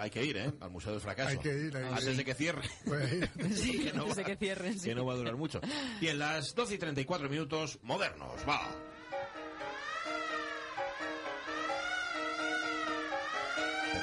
Hay que ir, ¿eh? Al Museo del Fracaso. Hay que ir, hay Antes ir. de que cierre. Pues, Sí, Que no antes de va- que cierren, sí. Que no va a durar mucho. Y en las 12 y 34 minutos, modernos, va.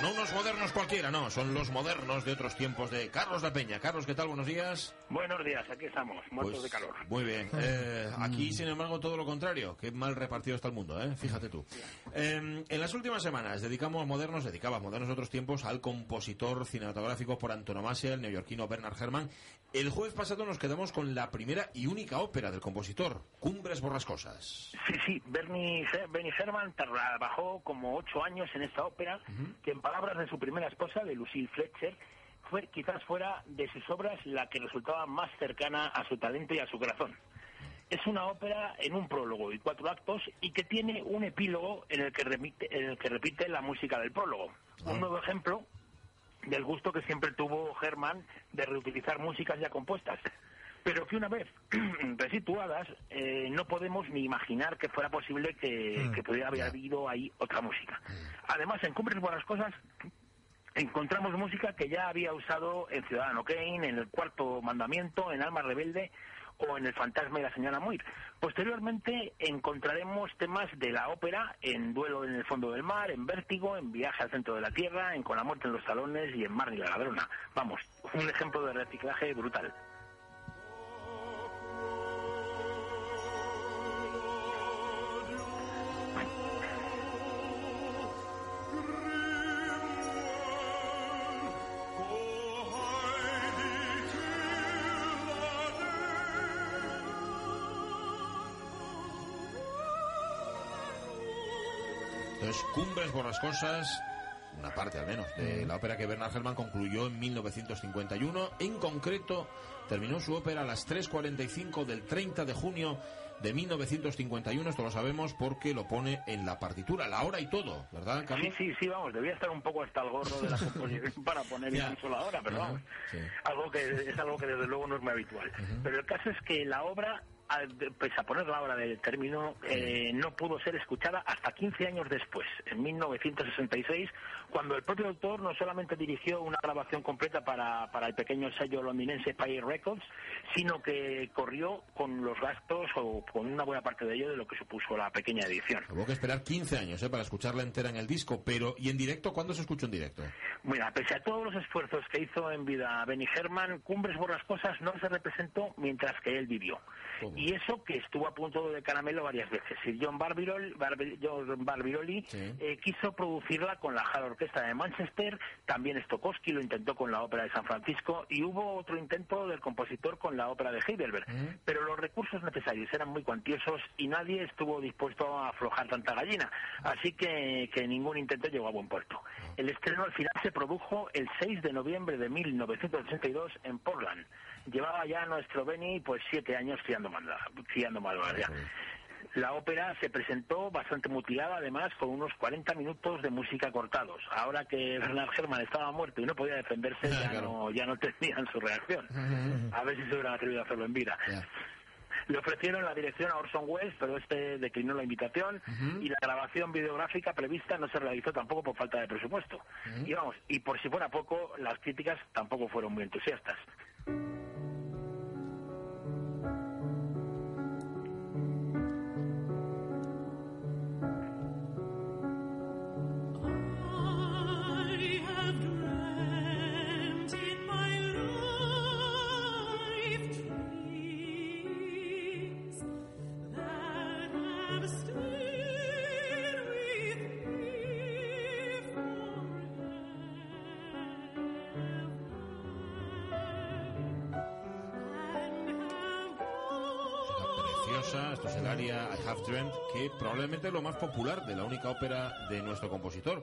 Pero no unos modernos cualquiera, no, son los modernos de otros tiempos de Carlos La Peña. Carlos, ¿qué tal? Buenos días. Buenos días, aquí estamos, muertos Pues, de calor. Muy bien. Eh, aquí, sin embargo, todo lo contrario. Qué mal repartido está el mundo, ¿eh? Fíjate tú. Eh, en las últimas semanas dedicamos modernos, dedicaba modernos de otros tiempos al compositor cinematográfico por antonomasia, el neoyorquino Bernard Herrmann. El jueves pasado nos quedamos con la primera y única ópera del compositor, Cumbres Borrascosas. Sí, sí, Bernie, Her- Benny Herman trabajó como ocho años en esta ópera, que en palabras de su primera esposa, de Lucille Fletcher, fue, quizás fuera de sus obras la que resultaba más cercana a su talento y a su corazón. Es una ópera en un prólogo y cuatro actos y que tiene un epílogo en el que repite, en el que repite la música del prólogo. Un nuevo ejemplo del gusto que siempre tuvo Herman de reutilizar músicas ya compuestas. Pero que una vez resituadas, eh, no podemos ni imaginar que fuera posible que, que pudiera haber habido ahí otra música. Además, en Cumbres Buenas Cosas encontramos música que ya había usado en Ciudadano Kane, en El Cuarto Mandamiento, en Alma Rebelde o en El Fantasma y la Señora Muir. Posteriormente encontraremos temas de la ópera en Duelo en el Fondo del Mar, en Vértigo, en Viaje al Centro de la Tierra, en Con la Muerte en los Talones y en Mar y la Ladrona. Vamos, un ejemplo de reciclaje brutal. Entonces, Cumbres Borrascosas, una parte al menos, de la ópera que Bernard Herrmann concluyó en 1951. En concreto, terminó su ópera a las 3.45 del 30 de junio de 1951. Esto lo sabemos porque lo pone en la partitura, la hora y todo, ¿verdad, Sí, Carlos? sí, sí, vamos, debía estar un poco hasta el gorro de la composición para poner incluso la hora, pero vamos, sí. algo que es algo que desde luego no es muy habitual. Pero el caso es que la obra, de- pese a poner la hora del término, eh, no pudo ser escuchada hasta 15 años después, en 1966, cuando el propio autor no solamente dirigió una grabación completa para, para el pequeño sello londinense Pie Records, sino que corrió con los gastos o con una buena parte de ello de lo que supuso la pequeña edición. Hubo que esperar 15 años ¿eh? para escucharla entera en el disco, pero ¿y en directo? ¿Cuándo se escuchó en directo? Mira, pese a todos los esfuerzos que hizo en vida Benny Herman, Cumbres Borrascosas no se representó mientras que él vivió. ¿Cómo? Y eso que estuvo a punto de caramelo varias veces. Sir John, Barbirol, Barbi- John Barbirolli Sí. eh, quiso producirla con la Hall Orquesta de Manchester, también Stokowski lo intentó con la Ópera de San Francisco y hubo otro intento del compositor con la Ópera de Heidelberg. Pero los recursos necesarios eran muy cuantiosos y nadie estuvo dispuesto a aflojar tanta gallina. Así que, que ningún intento llegó a buen puerto. El estreno al final se produjo el 6 de noviembre de 1982 en Portland. Llevaba ya nuestro Benny pues siete años criando manda, criando malvas ya. La ópera se presentó bastante mutilada, además, con unos 40 minutos de música cortados. Ahora que Bernard Herrmann estaba muerto y no podía defenderse, ya, Claro. no, ya no tenían su reacción. A ver si se hubieran atrevido a hacerlo en vida. Ya. Le ofrecieron la dirección a Orson Welles, pero este declinó la invitación y la grabación videográfica prevista no se realizó tampoco por falta de presupuesto. Y vamos, y por si fuera poco, las críticas tampoco fueron muy entusiastas. Preciosa, esto es el área I Have Dreamt, que probablemente es lo más popular de la única ópera de nuestro compositor.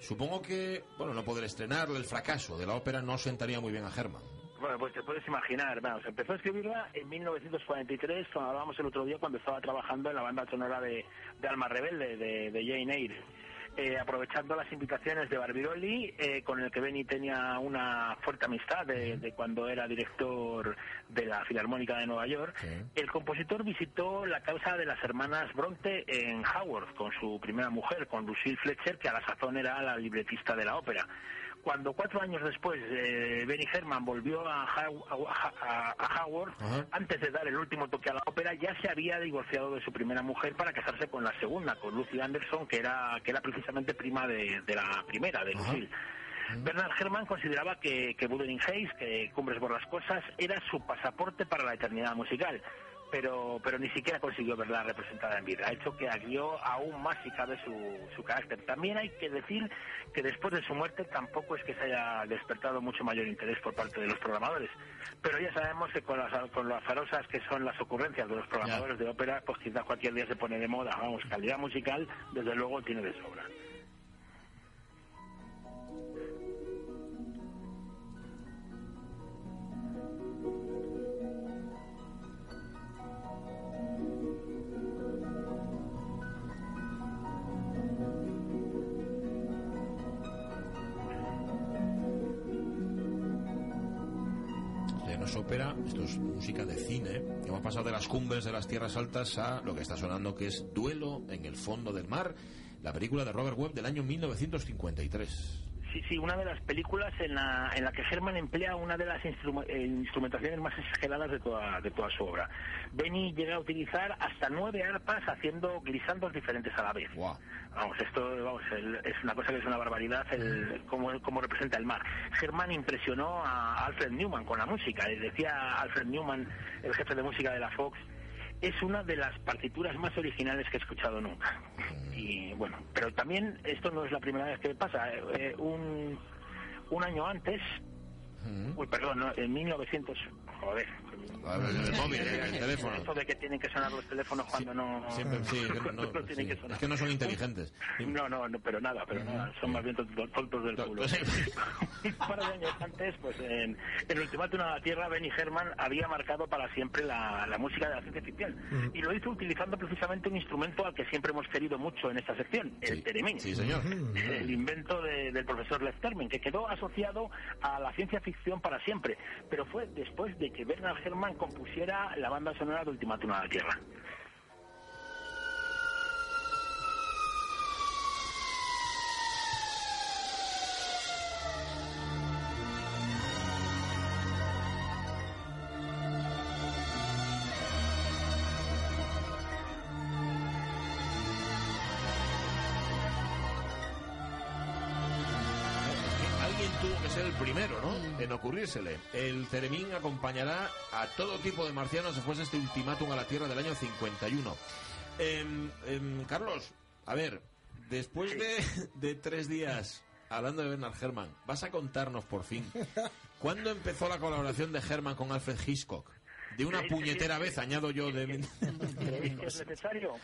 Supongo que, bueno, no poder estrenarla, el fracaso de la ópera no sentaría muy bien a Herman. Bueno, pues te puedes imaginar, vamos, empezó a escribirla en 1943, cuando hablábamos el otro día, cuando estaba trabajando en la banda sonora de, de Alma Rebelde, de, de Jane Eyre. Eh, aprovechando las invitaciones de Barbirolli, eh, con el que Benny tenía una fuerte amistad de, de cuando era director de la Filarmónica de Nueva York, Sí. el compositor visitó la casa de las hermanas Bronte en Howard con su primera mujer, con Lucille Fletcher, que a la sazón era la libretista de la ópera. Cuando cuatro años después eh, Benny Herman volvió a, Haw- a- a- a Howard, Ajá. antes de dar el último toque a la ópera, ya se había divorciado de su primera mujer para casarse con la segunda, con Lucy Anderson, que era, que era precisamente prima de, de la primera, de. Lucille. Bernard Herrmann consideraba que, que Wuthering Heights, que Cumbres por las Cosas, era su pasaporte para la eternidad musical, pero, pero ni siquiera consiguió verla representada en vida. Ha hecho que agrió aún más, si cabe, su, su carácter. También hay que decir que después de su muerte tampoco es que se haya despertado mucho mayor interés por parte de los programadores, pero ya sabemos que con las, con las azarosas que son las ocurrencias de los programadores de ópera, pues quizás cualquier día se pone de moda. Vamos, calidad musical, desde luego, tiene de sobra. Ópera, esto es música de cine. Hemos pasado de las cumbres de las tierras altas a lo que está sonando que es Duelo en el fondo del mar, la película de Robert Webb del año 1953. Sí, sí, una de las películas en la, en la que Herman emplea una de las instru- eh, instrumentaciones más exageradas de toda, de toda su obra. Benny llega a utilizar hasta nueve arpas haciendo glisandos diferentes a la vez. Vamos, esto vamos, el- es una cosa que es una barbaridad, el, cómo, cómo representa el mar. Herman impresionó a Alfred Newman con la música. Decía Alfred Newman, el jefe de música de la Fox, es una de las partituras más originales que he escuchado nunca. Y bueno, pero también esto no es la primera vez que pasa. Eh, eh, un, un año antes, uy, perdón, no, en 1900, joder. El móvil, el teléfono. Esto de que tienen que sonar los teléfonos cuando no, Siempre, sí, no- no, tienen sí. que sonar. Es que no son inteligentes. No, no, no, pero nada, pero nada, son más bien tontos, del culo. sí. Un par de años antes, pues en, en Ultimátum a la Tierra, Benny Herman había marcado para siempre la, la música de la ciencia ficción. Y lo hizo utilizando precisamente un instrumento al que siempre hemos querido mucho en esta sección, el Sí. teremin. Sí, señor. El invento de- del profesor Lefterman, que quedó asociado a la ciencia ficción para siempre. Pero fue después de que Bernard Herrmann compusiera la banda sonora de Ultimátum a la Tierra. Tuvo que ser el primero, ¿no? En ocurrírsele. El Ceremín acompañará a todo tipo de marcianos después de este ultimátum a la Tierra del año 51. Em, em, Carlos, a ver, después de, de tres días hablando de Bernard Herrmann, vas a contarnos por fin cuándo empezó la colaboración de Herrmann con Alfred Hitchcock. De una ¿Creéis que puñetera vez, añado yo, de... ¿Creéis que es necesario?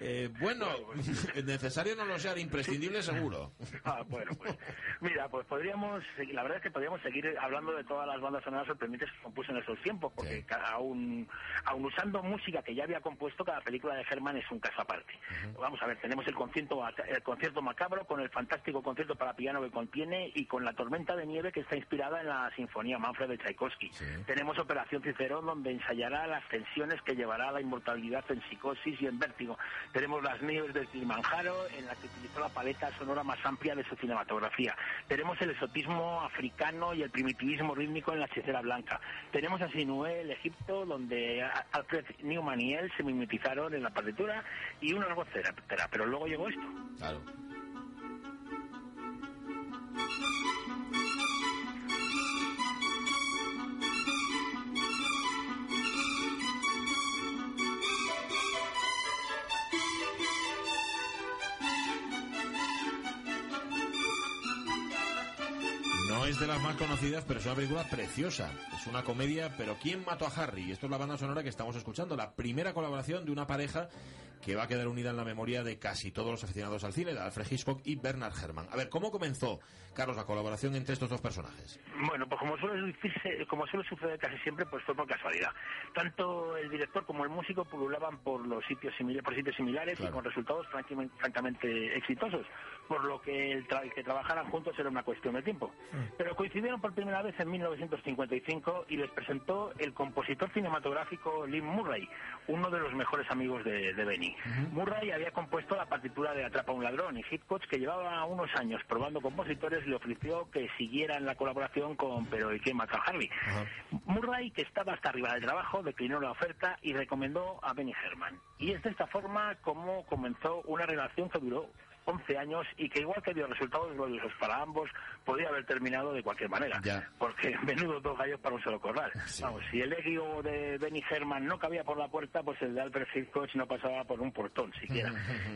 Eh, bueno, necesario no lo sea, imprescindible seguro. Ah, bueno, pues mira, pues podríamos, la verdad es que podríamos seguir hablando de todas las bandas sonoras sorprendentes que compuso en esos tiempos, porque Sí. aún, aún usando música que ya había compuesto, cada película de Herman es un caso aparte. Vamos a ver, tenemos el concierto, el concierto macabro con el fantástico concierto para piano que contiene y con la tormenta de nieve que está inspirada en la sinfonía Manfred de Tchaikovsky. Sí. Tenemos Operación Cicerón, donde ensayará las tensiones que llevará a la inmortalidad en psicosis y en vértigo. Tenemos Las Nieves del Kilimanjaro, en la que utilizó la paleta sonora más amplia de su cinematografía. Tenemos el exotismo africano y el primitivismo rítmico en La Hechicera Blanca. Tenemos a Sinué, el Egipto, donde Alfred Newman y él se mimetizaron en la partitura y una voz etcétera. Pero luego llegó esto. Claro. Es de las más conocidas, pero es una película preciosa. Es una comedia, pero ¿quién mató a Harry? Y esto es la banda sonora que estamos escuchando, la primera colaboración de una pareja que va a quedar unida en la memoria de casi todos los aficionados al cine, de Alfred Hitchcock y Bernard Herrmann. A ver, ¿cómo comenzó, Carlos, la colaboración entre estos dos personajes? Bueno, pues como suele, decirse- como suele suceder casi siempre, pues fue por casualidad. Tanto el director como el músico pululaban por los sitios similares, por sitios similares Claro. y con resultados francamente, francamente exitosos, por lo que el, tra- que trabajaran juntos era una cuestión de tiempo. Pero coincidieron por primera vez en 1955 y les presentó el compositor cinematográfico Lynn Murray, uno de los mejores amigos de, de Benny. Murray había compuesto la partitura de Atrapa a un ladrón y Hitchcock, que llevaba unos años probando compositores, le ofreció que siguieran la colaboración con Pero ¿y quién mata a Harvey? Murray, que estaba hasta arriba del trabajo, declinó la oferta y recomendó a Benny Herman. Y es de esta forma como comenzó una relación que duró 11 años y que igual que dio resultados gloriosos para ambos, podría haber terminado de cualquier manera. Ya. Porque menudo dos gallos para un solo corral. Sí. Vamos, si el ego de Benny Herman no cabía por la puerta, pues el de Alfred Hitchcock no pasaba por un portón siquiera.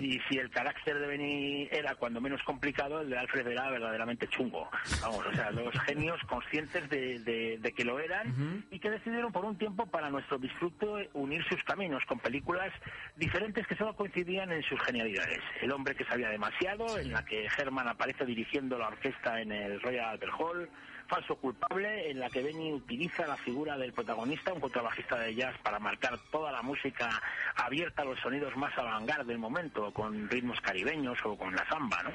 y si el carácter de Benny era cuando menos complicado, el de Alfred era verdaderamente chungo. Vamos, o sea, los genios conscientes de, de- de que lo eran y que decidieron por un tiempo para nuestro disfrute unir sus caminos con películas diferentes que solo coincidían en sus genialidades. El hombre que sabía demasiado, en la que Herman aparece dirigiendo la orquesta en el Royal Albert Hall, Falso culpable, en la que Benny utiliza la figura del protagonista, un contrabajista de jazz, para marcar toda la música abierta a los sonidos más avant del momento, con ritmos caribeños o con la samba, ¿no?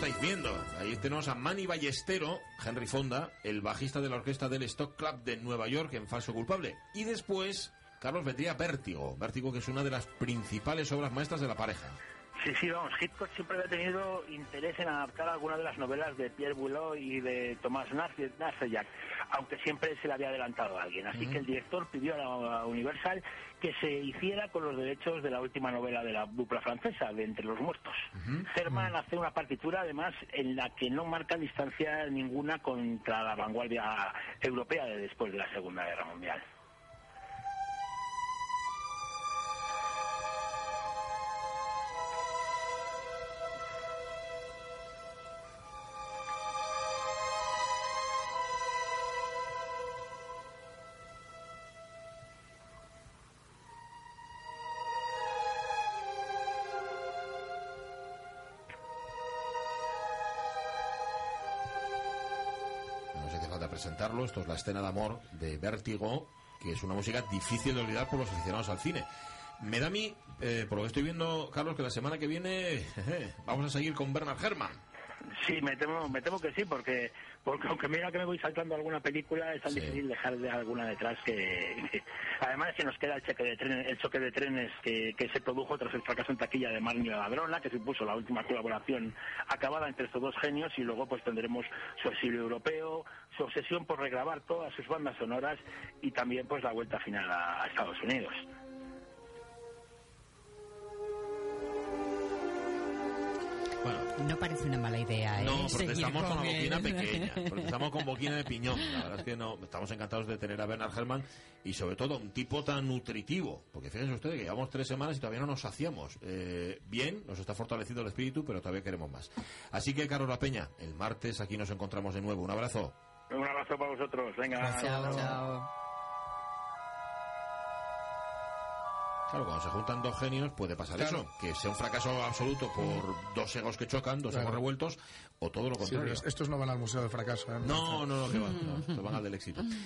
Estáis viendo. Ahí tenemos a Manny Ballestero, Henry Fonda, el bajista de la orquesta del Stock Club de Nueva York en Falso Culpable. Y después, Carlos vendría Vértigo. Vértigo que es una de las principales obras maestras de la pareja. Sí, sí, vamos, Hitchcock siempre había tenido interés en adaptar algunas de las novelas de Pierre Bouleau y de Tomás Narcejac, aunque siempre se le había adelantado a alguien. Así que el director pidió a la Universal que se hiciera con los derechos de la última novela de la dupla francesa, de Entre los Muertos. Herman hace una partitura, además, en la que no marca distancia ninguna contra la vanguardia europea de después de la Segunda Guerra Mundial. Presentarlo. Esto es la escena de amor de Vértigo, que es una música difícil de olvidar por los aficionados al cine. Me da a mí, eh, por lo que estoy viendo, Carlos, que la semana que viene vamos a seguir con Bernard Herrmann. Sí, me temo, me temo que sí, porque, porque aunque mira que me voy saltando alguna película, es tan Sí. difícil dejar de alguna detrás que, que- además que nos queda el choque de trenes, el choque de trenes que, que se produjo tras el fracaso en taquilla de Marnie la Ladrona, que supuso la última colaboración acabada entre estos dos genios, y luego pues tendremos su exilio europeo, su obsesión por regrabar todas sus bandas sonoras y también pues la vuelta final a- a Estados Unidos. No parece una mala idea, ¿eh? No, Seguir protestamos con la él. boquina pequeña. Protestamos con boquina de piñón. La verdad es que no, estamos encantados de tener a Bernard Herrmann y sobre todo un tipo tan nutritivo. Porque fíjense ustedes que llevamos tres semanas y todavía no nos saciamos. Eh, bien, nos está fortaleciendo el espíritu, pero todavía queremos más. Así que, Carlos La Peña, el martes aquí nos encontramos de nuevo. Un abrazo. Un abrazo para vosotros, venga. Chao, chao. Claro, cuando se juntan dos genios puede pasar Claro. eso, que sea un fracaso absoluto por dos egos que chocan, dos Claro. egos revueltos, o todo lo Sí, contrario. estos no van al Museo del Fracaso. ¿eh? No, no, no, que van, no, van al del éxito.